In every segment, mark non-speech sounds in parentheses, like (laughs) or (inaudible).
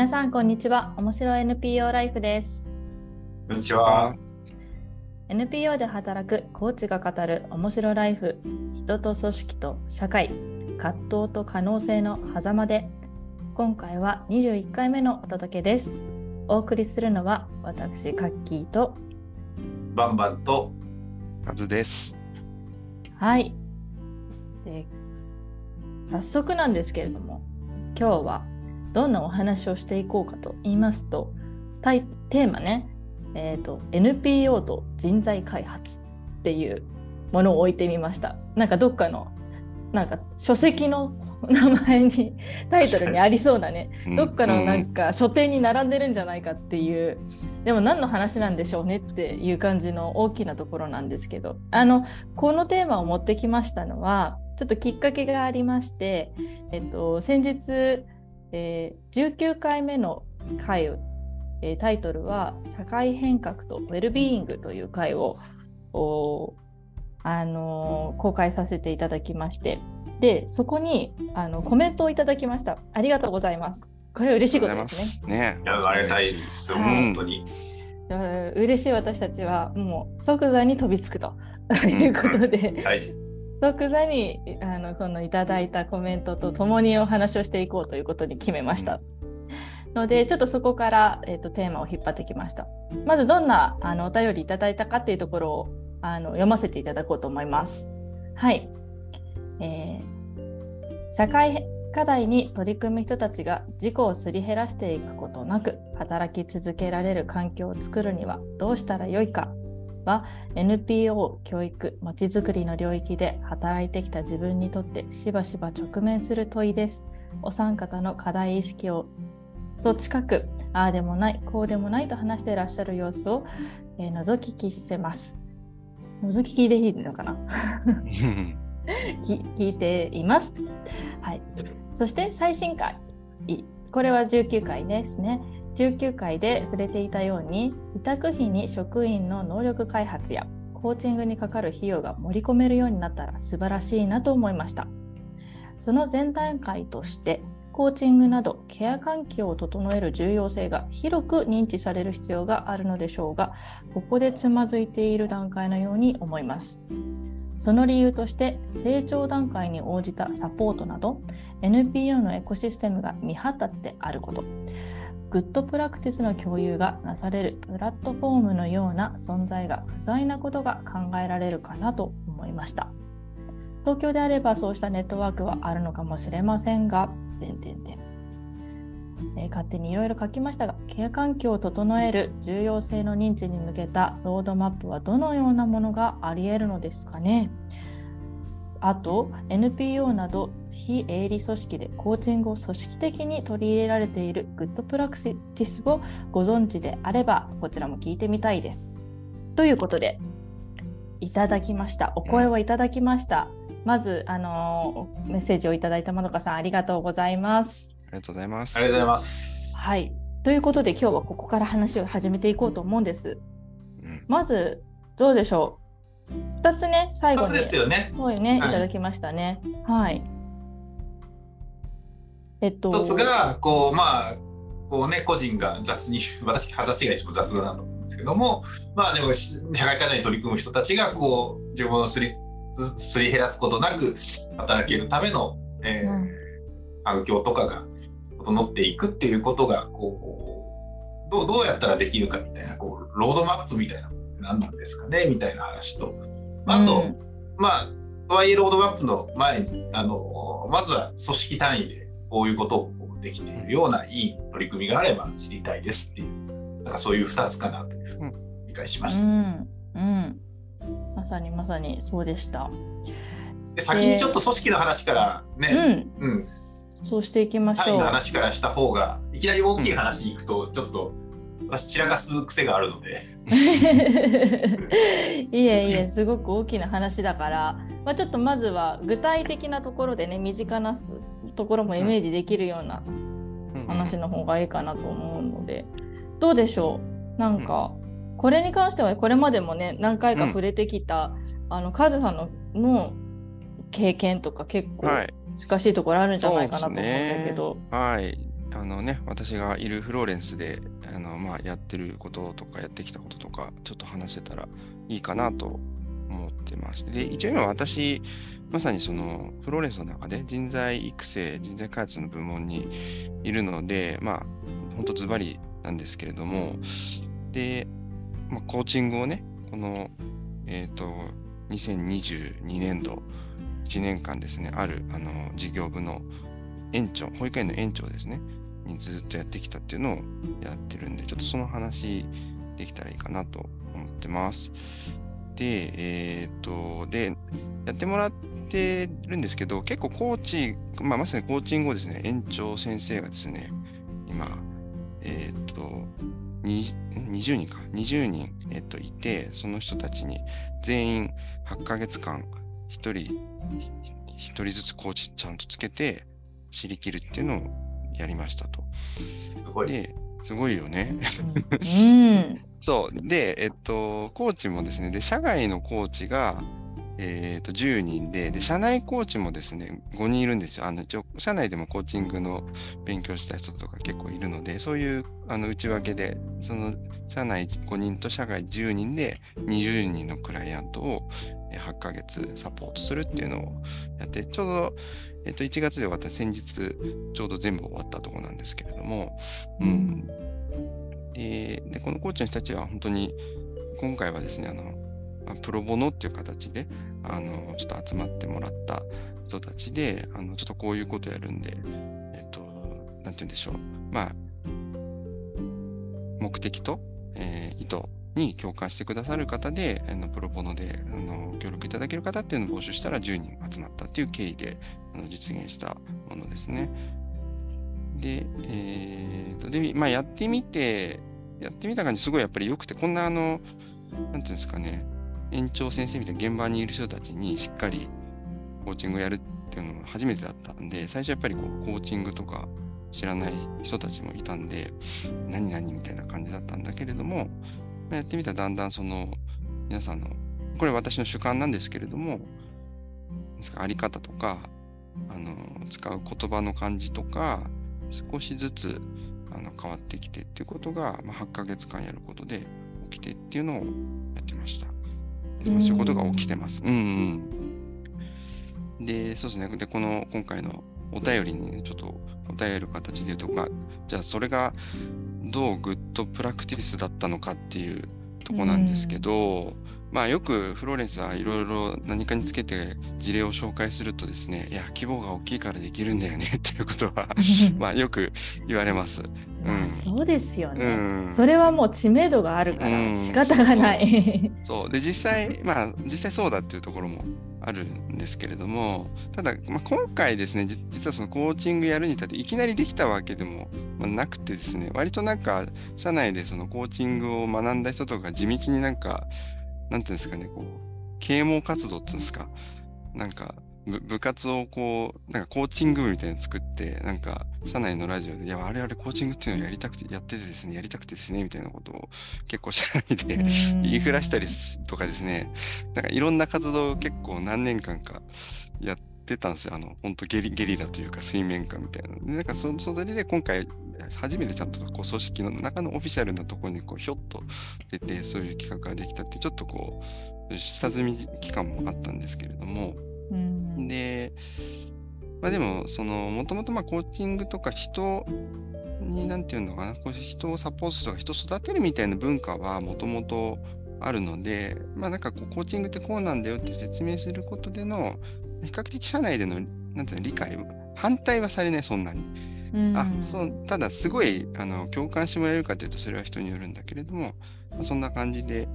皆さんこんにちは。面白い NPO ライフです。こんにちは。NPO で働くコーチが語る面白ライフ。人と組織と社会。葛藤と可能性の狭間で。今回は21回目のお届けです。お送りするのは私カッキーと。バンバンと。カズです。はい。で早速なんですけれども今日はどんなお話をしていこうかと言いますとタイテーマね、えーと、NPO と人材開発っていうものを置いてみました。なんかどっかのなんか書籍の名前に (laughs) タイトルにありそうなね、どっかのなんか書店に並んでるんじゃないかっていう。でも何の話なんでしょうねっていう感じの大きなところなんですけど。あのこのテーマを持ってきましたのはちょっときっかけがありまして、えっと、先日えー、19回目の回、えー、タイトルは「社会変革とウェルビーイング」という回をあのー、公開させていただきまして。でそこにあのコメントをいただきました。ありがとうございます。これ嬉しいことですね。ね。ありがたいですよ、はい、本当に。嬉しい私たちは。もう即座に飛びつくと。いうことで、はい即座にあのこのいただいたコメントとともにお話をしていこうということに決めました。のでちょっとそこから、えーと、テーマを引っ張ってきました。まずどんなあのお便りいただいたかっていうところをあの読ませていただこうと思います。はい、えー、社会課題に取り組む人たちが事故をすり減らしていくことなく働き続けられる環境を作るにはどうしたらよいかは NPO 教育まちづくりの領域で働いてきた自分にとってしばしば直面する問いです。お三方の課題意識をと近くああでもないこうでもないと話していらっしゃる様子を、えー、覗き聞してます。覗き聞でいいのかな？(laughs) 聞いています。はい。そして最新回これは19回ですね。19回で触れていたように委託費に職員の能力開発やコーチングにかかる費用が盛り込めるようになったら素晴らしいなと思いました。その前段階としてコーチングなどケア環境を整える重要性が広く認知される必要があるのでしょうがここでつまずいている段階のように思います。その理由として成長段階に応じたサポートなど NPO のエコシステムが未発達であること。グッドプラクティスの共有がなされるプラットフォームのような存在が不在なことが考えられるかなと思いました。東京であればそうしたネットワークはあるのかもしれませんが、点点点えー、勝手にいろいろ書きましたが、ケア環境を整える重要性の認知に向けたロードマップはどのようなものがあり得るのですかね。あと NPO など非営利組織でコーチングを組織的に取り入れられているグッドプラクティスをご存知であればこちらも聞いてみたいです。ということでいただきましたお声をいただきました。まずあのメッセージをいただいたまどかさんありがとうございます。ありがとうございます。ありがとうございます。はいということで今日はここから話を始めていこうと思うんです。うん、まずどうでしょう2つね最後にですよね。そうね、い、ただきましたね。はい。えっと、一つがこうまあこうね個人が雑に私話が一番雑だなと思うんですけどもまあでも社会課題に取り組む人たちがこう自分をすりすり減らすことなく働けるための、えー、うん、環境とかが整っていくっていうことがこうどうどうやったらできるかみたいなこうロードマップみたいな何なんですかねみたいな話と。あと、うん、まあとはいえロードマップの前にあのまずは組織単位でこういうことをできているようないい取り組みがあれば知りたいですっていう、なんかそういう2つかなというふうに理解しました。うん、うん、まさにまさにそうでした。で先にちょっと組織の話からね、うん、うん、そうしていきましょう。の話からした方が、いきなり大きい話に行くと、ちょっと私散らかす癖があるので。(laughs) いえいえ、すごく大きな話だから、まあ、ちょっとまずは具体的なところでね、身近なところもイメージできるような話の方がいいかなと思うので、どうでしょう？なんか、これに関してはこれまでもね何回か触れてきた、うん、あのカズさんのの経験とか結構近しいところあるんじゃないかなと思うんだけど、はい、ね、はい、あのね、私がいるフローレンスであの、まあ、やってることとかやってきたこととか、ちょっと話せたらいいかなと思ってまして、で、一応今私、まさにそのフローレンスの中で人材育成、人材開発の部門にいるので、まあ、本当ズバリなんですけれども、で、まあ、コーチングをね、この、えっ、ー、と、2022年度、1年間ですね、あるあの事業部の園長、保育園の園長ですね、にずっとやってきたっていうのをやってるんで、ちょっとその話できたらいいかなと思ってます。で、えっ、ー、と、で、やってもらってるんですけど、結構コーチ、まあ、まさにコーチングをですね、園長先生がですね、今、えっ、ー、と、20人か、20人、えっと、いて、その人たちに全員8ヶ月間、1人、1人ずつコーチちゃんとつけて、知りきるっていうのをやりましたと。すごい。で、すごいよね。うん、そう。で、えっと、コーチもですね、で、社外のコーチが、えーと、10人でで、社内コーチもですね、5人いるんですよ。あの社内でもコーチングの勉強した人とか結構いるので、そういうあの内訳で、その社内5人と社外10人で20人のクライアントを8ヶ月サポートするっていうのをやって、ちょうど、えっと、1月で終わった先日、ちょうど全部終わったところなんですけれども、うん。でで、このコーチの人たちは本当に、今回はですね、あの、プロボノっていう形で、あの、ちょっと集まってもらった人たちで、あの、ちょっとこういうことやるんで、えっと、なんて言うんでしょう。まあ、目的と、えー、意図に共感してくださる方で、あのプロボノであの協力いただける方っていうのを募集したら10人集まったっていう経緯で実現したものですね。で、えーと、で、まあ、やってみて、やってみた感じすごいやっぱり良くて、こんなあの、なんていうんですかね、園長先生みたいな現場にいる人たちにしっかりコーチングをやるっていうのも初めてだったんで、最初やっぱりこうコーチングとか知らない人たちもいたんで、何々みたいな感じだったんだけれども、まあ、やってみたらだんだんその皆さんの、これ私の主観なんですけれども、あり方とか、あの使う言葉の感じとか、少しずつあの変わってきてっていうことが、まあ、8ヶ月間やることで起きてっていうのをやってました。そういうことが起きてます。うん、うん、で、そうですね。で、この今回のお便りに、ね、ちょっと答える形で言うと、まあ、じゃあそれがどうグッドプラクティスだったのかっていうとこなんですけど、まあよくフローレンスはいろいろ何かにつけて事例を紹介するとですね、いや、規模が大きいからできるんだよね (laughs) っていうことは (laughs) まあよく言われます。うん、そうですよね、うん、それはもう知名度があるから仕方がない。そう。で実際まあ実際そうだっていうところもあるんですけれどもただ、まあ、今回ですね実はそのコーチングやるに至っていきなりできたわけでもなくてですね割となんか社内でそのコーチングを学んだ人とか地道になんかなんていうんですかねこう啓蒙活動っていうんですかなんか部活をこう、なんかコーチング部みたいに作って、なんか社内のラジオで、いや、我々コーチングっていうのをやりたくて、やっててですね、やりたくてですね、みたいなことを結構社内で言いふらしたりとかですね、なんかいろんな活動を結構何年間かやってたんですよ。あの、本当ゲリゲリラというか水面下みたいな。で、なんかそそれで今回、初めてちゃんとこう組織の中のオフィシャルなところにこうひょっと出て、そういう企画ができたって、ちょっとこう、下積み期間もあったんですけれども、うん、で、まあでも、その、もともとまあコーチングとか人に、なんていうのかな、こう人をサポートするとか人を育てるみたいな文化はもともとあるので、まあなんかこうコーチングってこうなんだよって説明することでの、比較的社内での、なんていうの、理解、反対はされない、そんなに。あそうただすごいあの共感してもらえるかというとそれは人によるんだけれども、まあ、そんな感じで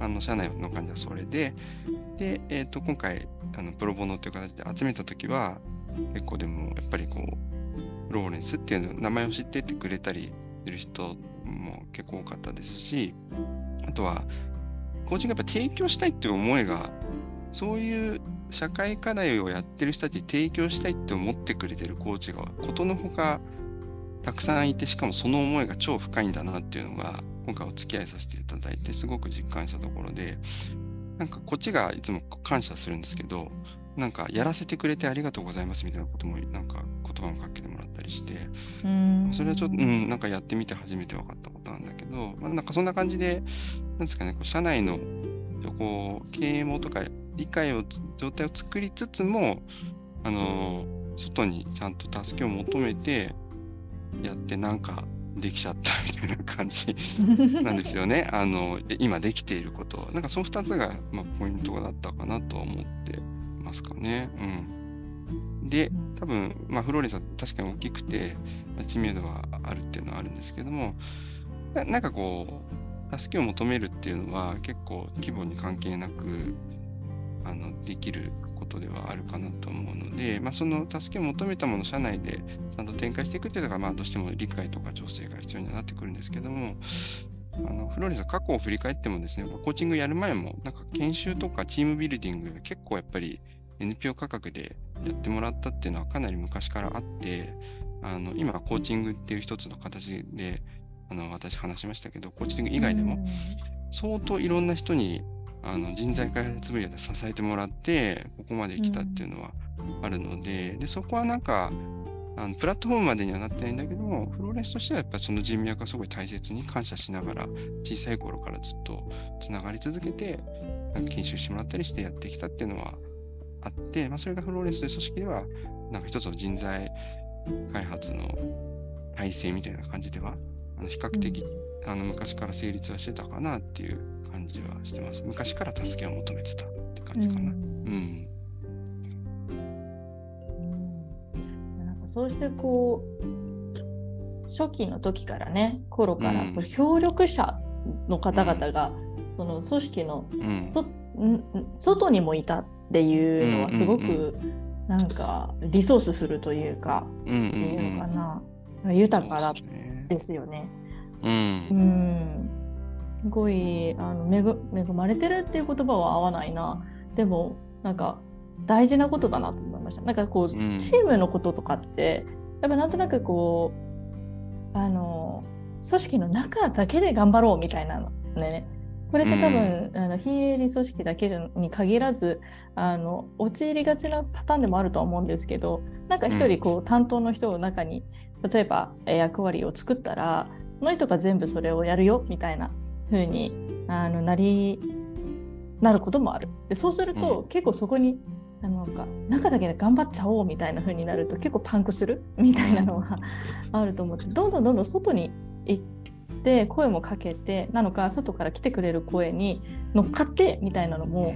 あの社内の感じはそれでで、えー、と今回あのプロボノという形で集めた時は結構でもやっぱりこうローレンスっていう名前を知っててくれたりする人も結構多かったですしあとはコーチングやっぱ提供したいっていう思いがそういう社会課題をやってる人たちに提供したいって思ってくれてるコーチがことのほかたくさんいてしかもその思いが超深いんだなっていうのが今回お付き合いさせていただいてすごく実感したところでなんかこっちがいつも感謝するんですけどなんかやらせてくれてありがとうございますみたいなこともなんか言葉もかけてもらっったりして、うん。それはちょっと、うん、なんかやってみて初めて分かったことなんだけど、まあ、なんかそんな感じで、なんですかね、こう社内のこう経営もとか理解をつ状態を作りつつも、あの外にちゃんと助けを求めてやってなんかできちゃったみたいな感じ (laughs) なんですよね。あのえ今できていること。なんかその2つが、まあ、ポイントだったかなと思ってますかね。うん、で、多分、まあ、フローレンスは確かに大きくて、まあ知名度はあるっていうのはあるんですけども、ななんかこう、助けを求めるっていうのは結構規模に関係なくあのできることではあるかなと思うので、まあ、その助けを求めたものを社内でちゃんと展開していくっていうのが、まあ、どうしても理解とか調整が必要になってくるんですけども、あのフローレンスは過去を振り返ってもですね、コーチングやる前も、なんか研修とかチームビルディング、結構やっぱり NPO 価格でやってもらったっていうのはかなり昔からあって、あの今、コーチングっていう一つの形で、あの私話しましたけど、コーチング以外でも、相当いろんな人にあの人材開発分野で支えてもらってここまで来たっていうのはあるので,、でそこはなんかあのプラットフォームまでにはなってないんだけどもフローレンスとしてはやっぱりその人脈がすごい大切に感謝しながら小さい頃からずっとつながり続けて研修してもらったりしてやってきたっていうのはあって、まあ、それがフローレンスという組織ではなんか一つの人材開発の体制みたいな感じではあの比較的、あの昔から成立はしてたかなっていう感じはしてます。昔から助けを求めてたって感じかな。うん。うんなんかそうしてこう初期の時からね頃から協力者の方々が、その組織のうん。外にもいたっていうのはすごうんうんくなんかリソースフルというか、うんうんっていうのかうん。な、豊かだですよね。う。うんんすごいあの恵恵まれてるっていう言葉は合わないな。でもなんか大事なことだなと思いました。なんかこう、うん。チームのこととかってやっぱなんとなくこうあの組織の中だけで頑張ろうみたいなのね。これって多分、あの非営利組織だけに限らずあの陥りがちなパターンでもあるとは思うんですけどなんか一人こう担当の人の中に例えばえー役割を作ったらその人が全部それをやるよみたいな風にあのなりなることもある。でそうすると、うん。結構そこにあのなんか中だけで頑張っちゃおうみたいな風になると結構パンクする？(laughs) みたいなのはあると思ってどんどんどんどん外に行って声もかけてなのか外から来てくれる声に乗っかってみたいなのも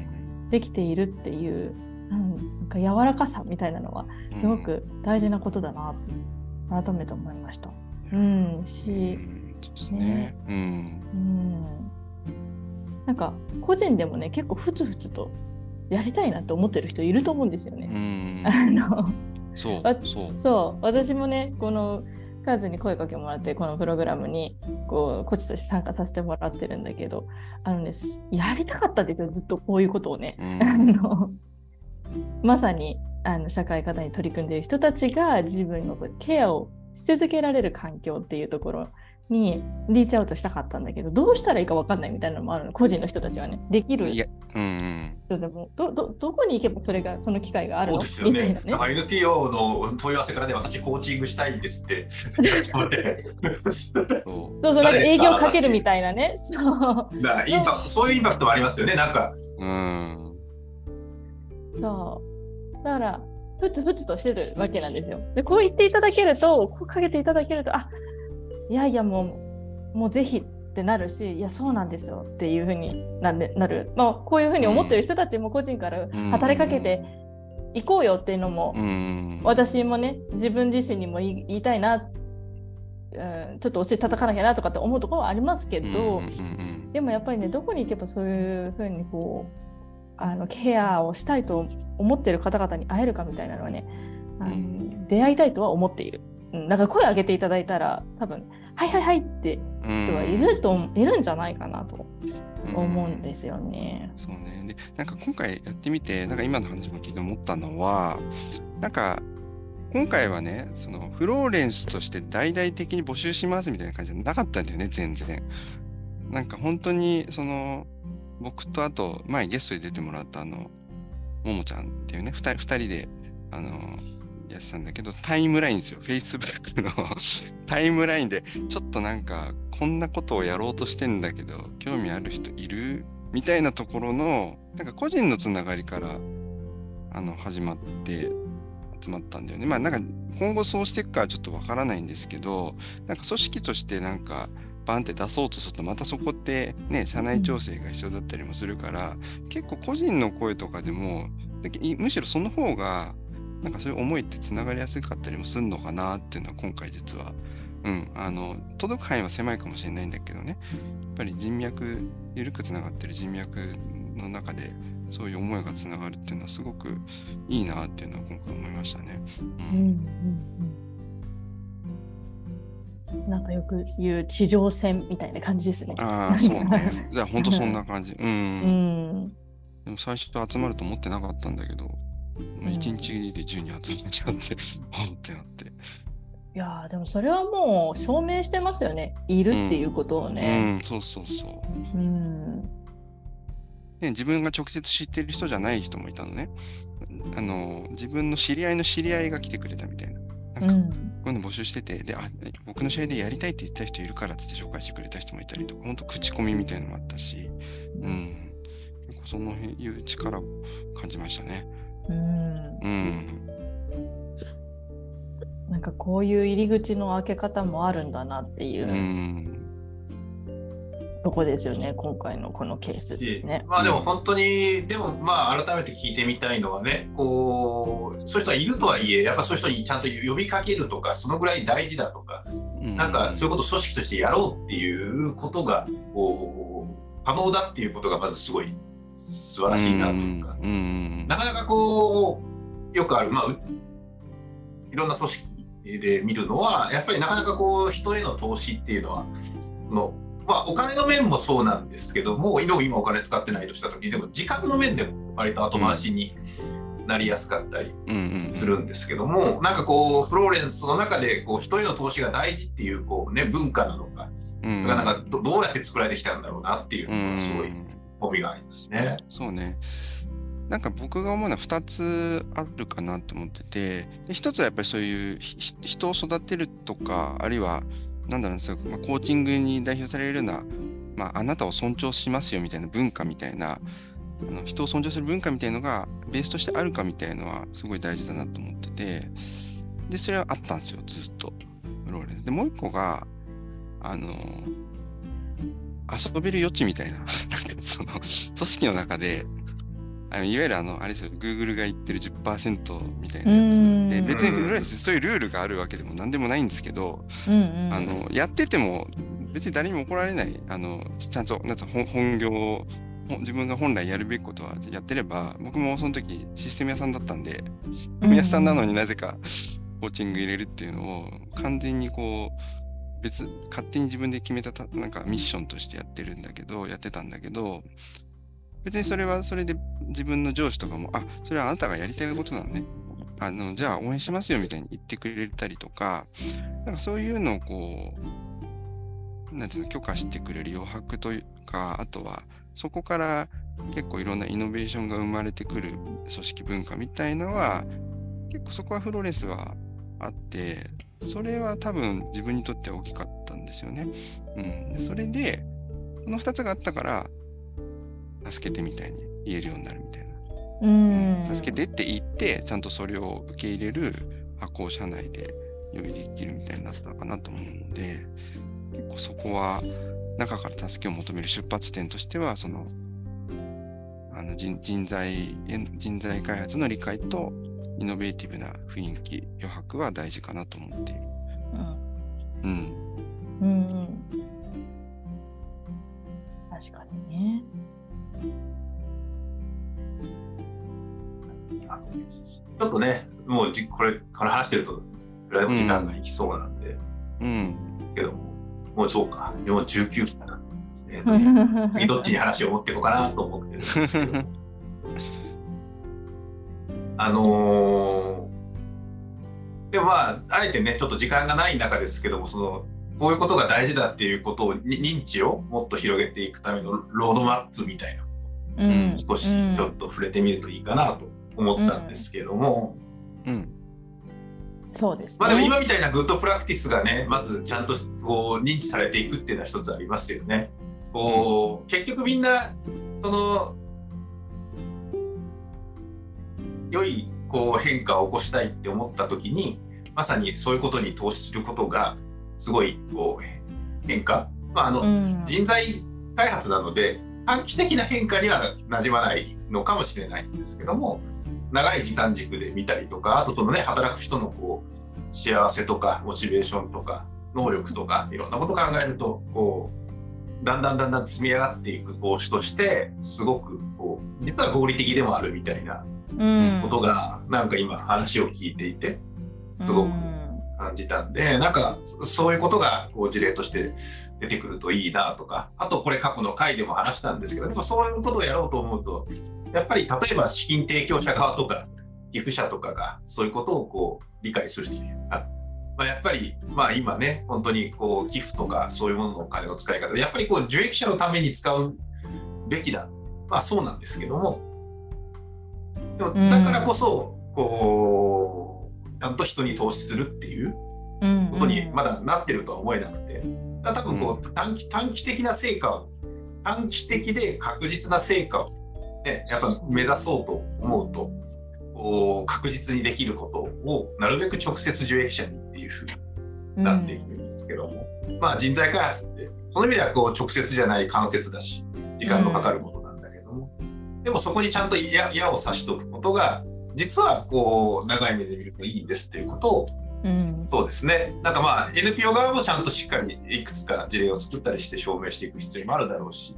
できているっていうなんなんか柔らかさみたいなのはすごく大事なことだなと改めて思いました。うん、うし、ん。そうですね。うん。うん、なんか個人でもね結構ふつふつとやりたいなって思ってる人いると思うんですようね。ん。(laughs) あのそうあ。そう。そう私もねこのカーズに声かけもらってこのプログラムにこうコーチとして参加させてもらってるんだけどあのねすやりたかったんですよずっとこういうことをね。うん (laughs) あのまさにあの社会課題に取り組んでいる人たちが自分のケアをし続けられる環境っていうところにリーチアウトしたかったんだけどどうしたらいいか分かんないみたいなのもあるの個人の人たちはねできるいや、うんうん。人でもどどどこに行けばそれがその機会があるの？そうですよ。ねね NPO の問い合わせからね、私コーチングしたいんですって。そう。(laughs) そうそうなんか営業かけるみたいなね。そうだからインパクト、そういうインパクトもありますよね。なんか、うん。そう。だから、ふつふつとしてるわけなんですよ。で、こう言っていただけると、こうかけていただけると、あいやいや、もう、もうぜひってなるし、いや、そうなんですよっていうふうになるなる。まあ、こういうふうに思ってる人たちも個人から働きかけていこうよっていうのも、うん。私もね、自分自身にも言いたいな、うん、ちょっと教え叩かなきゃなとかって思うところはありますけど、でもやっぱりねどこに行けばそういうふうにこうあのケアをしたいと思ってる方々に会えるかみたいなのはねあの、うん出会いたいとは思っている。うん、だから声を上げていただいたら多分「はいはいはい」ってうん。人はいると、いるんじゃないかなと思うんすですよね。そうね。で、なんか今回やってみて、なんか今の話も聞いて思ったのは、なんか今回はね、そのフローレンスとして大々的に募集しますみたいな感じじゃなかったんだよね、全然。なんか本当に、その、僕とあと、前ゲストで出てもらったあの、ももちゃんっていうね、二人二人で、あの、やってたんだけど、タイムラインですよ。Facebook の (laughs) タイムラインで、ちょっとなんか、こんなことをやろうとしてんだけど、興味ある人いる？みたいなところの、なんか個人のつながりからあの始まって集まったんだよね。まあなんか今後そうしていくかはちょっとわからないんですけど、なんか組織としてなんかバンって出そうとするとまたそこってね、社内調整が必要だったりもするから、結構個人の声とかでも、むしろその方がなんかそういう思いってつながりやすかったりもするのかなっていうのは今回実は、うん、あの届く範囲は狭いかもしれないんだけどねやっぱり人脈緩くつながってる人脈の中でそういう思いがつながるっていうのはすごくいいなっていうのは今回思いましたね。うん、うんうん、なんかよく言う地上戦みたいな感じですね。ああ、そうね。じゃあ本当そんな感じ。うん。うん、でも最初集まると思ってなかったんだけど、一日で10人集めちゃって、(laughs) ほ、んってなって。いやでもそれはもう証明してますよね。いるっていうことをね。うん、うん、そうそうそう。うん。ね、自分が直接知ってる人じゃない人もいたのね。あの自分の知り合いの知り合いが来てくれたみたいな。なんか、こういうの募集してて、で、あ、僕の試合でやりたいって言った人いるからっつって紹介してくれた人もいたりとか、本当口コミみたいなのもあったし、うん。結構その辺いう力を感じましたね。うん。うん。なんかこういう入り口の開け方もあるんだなっていう。うんとこですよね今回のこのケースね。まあでも本当にでもまあ改めて聞いてみたいのはねこうそういう人がいるとはいえやっぱそういう人にちゃんと呼びかけるとかそのぐらい大事だとか、うん、なんかそういうことを組織としてやろうっていうことがこう可能だっていうことがまずすごい素晴らしいなというか、うん、なかなかこうよくある。まあいろんな組織で見るのはやっぱりなかなかこう人への投資っていうのはのまあ、お金の面もそうなんですけども今お金使ってないとした時にでも時間の面でも割と後回しになりやすかったりするんですけども、なんかこうフローレンスの中でこう人への投資が大事っていうこう、ね、文化なのか,、うん、なんかどどうやって作られてきたんだろうなっていうのがすごい興味がありますね。そうねなんか僕が思うのは2つあるかなと思っててで1つはやっぱりそういう人を育てるとかあるいはなんだろうそまあ、コーチングに代表されるような、まあ、あなたを尊重しますよみたいな文化みたいな、あの人を尊重する文化みたいのがベースとしてあるかみたいのはすごい大事だなと思ってて、で、それはあったんですよ、ずっと。ローレンで、もう一個が、あの、遊べる余地みたいな、(laughs) なんかその、組織の中で、あのいわゆるあの、あれですよ、Google が言ってる10%みたいなやつ。で、別にそういうルールがあるわけでも何でもないんですけど、うんうん、あのやってても別に誰にも怒られない、あのちゃんとなん本本業を自分が本来やるべきことはやってれば、僕もその時システム屋さんだったんで、システム屋さんなのになぜかコーチング入れるっていうのを完全にこう、別、勝手に自分で決めたなんかミッションとしてやってるんだけど、やってたんだけど、別にそれはそれで自分の上司とかも、あ、それはあなたがやりたいことなのね。あの、じゃあ応援しますよみたいに言ってくれたりとか、なんかそういうのをこう、なんていうの、許可してくれる余白というか、あとは、そこから結構いろんなイノベーションが生まれてくる組織文化みたいのは、結構そこはフロレスはあって、それは多分自分にとっては大きかったんですよね。うん。それで、この2つがあったから、助けてみたいに言えるようになるみたいな。うん、助けてって言って、ちゃんとそれを受け入れる発行者内で用意できるみたいになったかなと思うので、結構そこは中から助けを求める出発点としては、その、あの人人材人材開発の理解とイノベーティブな雰囲気余白は大事かなと思っている。うん。うん。うん、うん、確かにね。ちょっとね、もうじこれ、これ話してると、時間がいきそうなんで、うん。けども、もうそうか、もう19歳なんですね。次どっちに話を持っていこうかなと思ってるんですけど。(laughs) あのー、でもまあ、あえてね、ちょっと時間がない中ですけども、その、こういうことが大事だっていうことを認知をもっと広げていくためのロードマップみたいな、うん、少しちょっと触れてみるといいかなと思ったんですけども、うん、うん、そうです、ね、まあでも今みたいなグッドプラクティスがねまずちゃんとこう認知されていくっていうのは一つありますよね。こう結局みんなその良いこう変化を起こしたいって思った時にまさにそういうことに投資することがすごいこう変化、まああの、うん、人材開発なので短期的な変化にはなじまないのかもしれないんですけども長い時間軸で見たりとかあとそのね働く人のこう幸せとかモチベーションとか能力とかいろんなことを考えるとこうだんだんだんだん積み上がっていく投資としてすごくこう実は合理的でもあるみたいなことが、なんか今話を聞いていてすごく感じたんで、う、なんかそういうことがこう事例として出てくるといいなとかあとこれ過去の回でも話したんですけどでもそういうことをやろうと思うとやっぱり例えば資金提供者側とか寄付者とかがそういうことをこう理解する必要がある。まあ、やっぱり、まあ、今ね本当にこう寄付とかそういうもののお金の使い方やっぱりこう受益者のために使うべきだまあそうなんですけどもでもだからこそ、こうちゃんと人に投資するっていうことにまだなってるとは思えなくて。多分こう短期短期的な成果を短期的で確実な成果をね、やっぱ目指そうと思うとこう確実にできることをなるべく直接受益者にっていうふうになっていくんですけども、うん、まあ人材開発ってその意味ではこう直接じゃない間接だし時間のかかるものでもそこにちゃんと矢矢を刺しておくことが実はこう長い目で見るといいんですっていうことをうん、そうですねなんかまあ NPO 側もちゃんとしっかりいくつか事例を作ったりして証明していく必要もあるだろうし、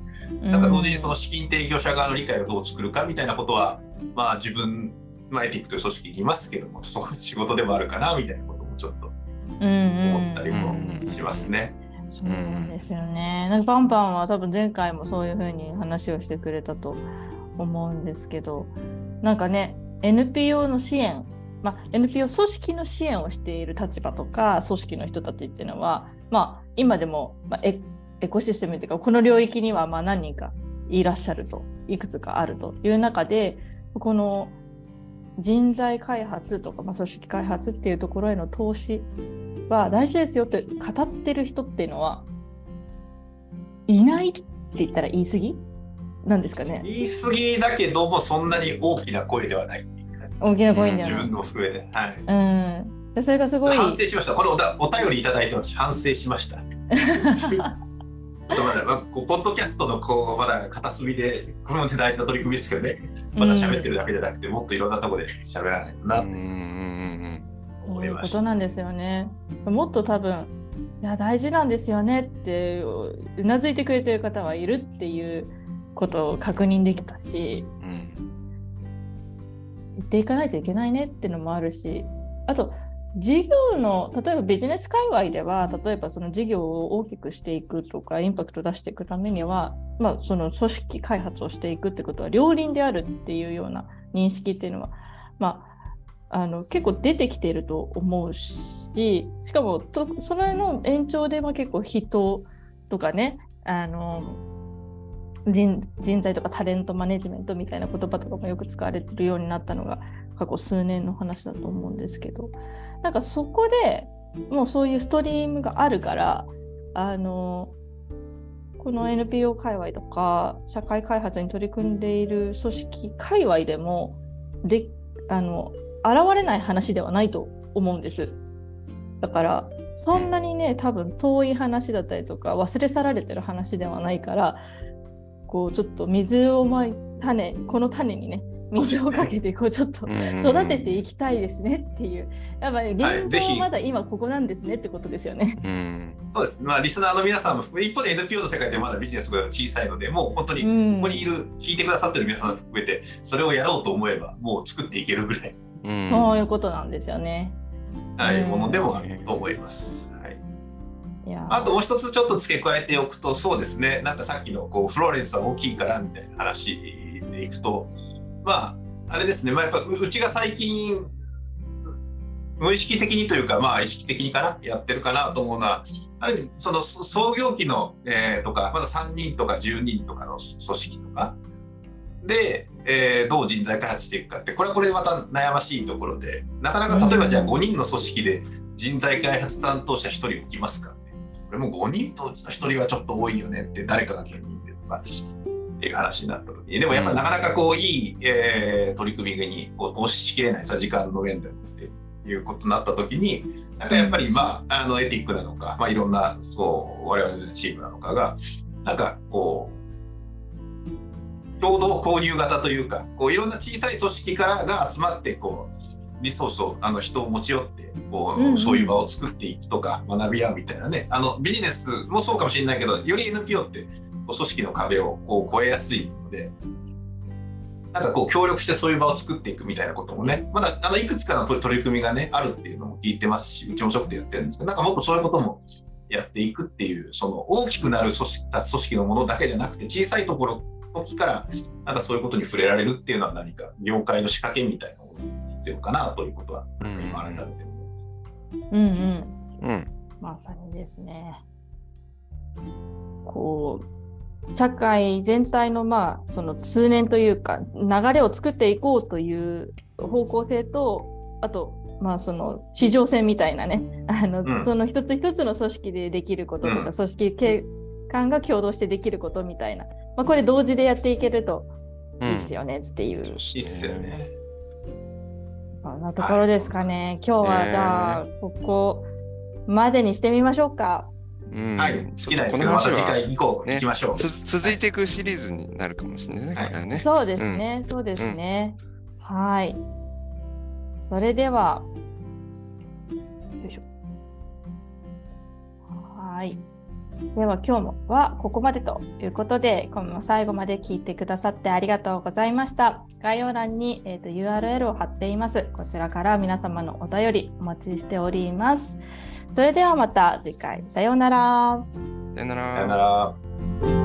ただ同時にその資金提供者側の理解をどう作るかみたいなことは、まあ、自分、まあ、エティックという組織にいますけどもそこ仕事でもあるかなみたいなこともちょっと思ったりもしますね。そうですよね。なんかパンパンは多分前回もそういうふうに話をしてくれたと思うんですけどなんかね NPO の支援、まあ、NPO 組織の支援をしている立場とか組織の人たちっていうのは、まあ、今でも、まあ、エコシステムというかこの領域にはま何人かいらっしゃるといくつかあるという中でこの人材開発とか、まあ、組織開発っていうところへの投資は大事ですよって語ってる人っていうのはいないって言ったら言い過ぎなんですかね。言い過ぎだけどもそんなに大きな声ではない。大きな声ではない、自分の含めで、はい、うん、それがすごい。反省しました。これおお便りいただいて私反省しました。と (laughs) まだ、まあ、ポッドキャストのこうまだ片隅でこれも大事な取り組みですけどね。まだ喋ってるだけじゃなくて、もっといろんなところで喋らないとな。ってそういうことなんですよね。もっと多分いや大事なんですよねってうなずいてくれてる方はいるっていうことを確認できたし、うん、言っていかないといけないねっていうのもあるしあと事業の例えばビジネス界隈では例えばその事業を大きくしていくとかインパクトを出していくためには、まあ、その組織開発をしていくってことは両輪であるっていうような認識っていうのは、まあ、あの結構出てきていると思うししかもとそれの延長でも結構人とかねあの人人材とかタレントマネジメントみたいな言葉とかもよく使われてるようになったのが過去数年の話だと思うんですけどなんかそこでもうそういうストリームがあるからあのこの NPO 界隈とか社会開発に取り組んでいる組織界隈でもであの現れない話ではないと思うんです。だからそんなにね多分遠い話だったりとか忘れ去られてる話ではないからこうちょっと水をまい種この種にね水をかけてこうちょっと育てていきたいですねっていう。やっぱり現状はまだ今ここなんですねってことですよね。そうです、まあ、リスナーの皆さんも一方で NPO の世界でまだビジネスが小さいのでもう本当にここにいる、聞いてくださってる皆さん含めてそれをやろうと思えばもう作っていけるぐらい、そういうことなんですよね。はい、ものでもあると思います。あともう一つちょっと付け加えておくとそうですね。なんかさっきのこうフローレンスは大きいからみたいな話でいくとまあ、あれですね、まあ、やっぱうちが最近、無意識的にというか、まあ、意識的にかな、やってるかなと思うのは、ある意味、その創業期の、えー、とか、まだ3人とか10人とかの組織とか、で、えーどう人材開発していくかってこれはこれでまた悩ましいところでなかなか例えばじゃあうん。5人の組織で人材開発担当者1人置きますかってこれも5人とうちの1人はちょっと多いよねって誰かが兼任でとかっていう話になった時に。でもやっぱなかなかこういい、えー取り組みにこう投資しきれないさ時間の面でもっていうことになった時になんかやっぱりまああのエティックなのか、まあ、いろんなそう我々のチームなのかがなんかこう共同購入型というかこういろんな小さい組織からが集まってこうリソースをあの人を持ち寄ってこう、うんうんそういう場を作っていくとか学び合うみたいなねあのビジネスもそうかもしれないけどより NPO ってこう組織の壁をこう越えやすいので。なんかこう協力してそういう場を作っていくみたいなこともね、まだあのいくつかの取取り組みがね、あるっていうのも聞いてますし、うちも職でやってるんですけど、なんかもっとそういうこともやっていくっていう、その大きくなる組織組織のものだけじゃなくて、小さいところ、時から、なんかそういうことに触れられるっていうのは何か業界の仕掛けみたいなものが必要かなということは、うん今改めてうんうん。うん。まさにですね。こう社会全体のまあその通念というか流れを作っていこうという方向性とあとまあその地上戦みたいなね (laughs) あの、うんその一つ一つの組織でできることとか、うん組織系間が共同してできることみたいな、まあ、これ同時でやっていけるといいですよねっていう、いいっすよね。なところですかね。今日はじゃあここまでにしてみましょうか。うんはい、好きなんですけど、また次回以降行きましょう。つ続いていくシリーズになるかもしれないね、はいこれはね。そうですね、そうですね。はい。それでは、よいしょ。はい。では今日もはここまでということで、今日も最後まで聞いてくださってありがとうございました。概要欄に、えー、と URL を貼っています。こちらから皆様のお便りお待ちしております。それではまた次回、さようなら。さよなさよなら。